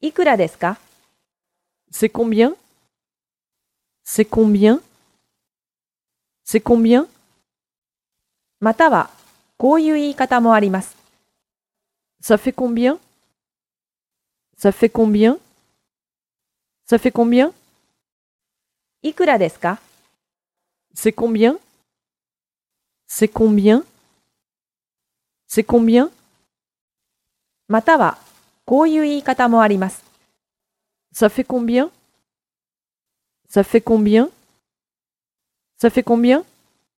いくらですか C'est combien C'est combien C'est combien または、こういう言い方もあります。 Ça fait combien Ça fait combien Ça fait combien いくらですか C'est combien C'est combien C'est combien または、 こういう言い方もあります。 Ça fait combien Ça fait combien Ça fait combien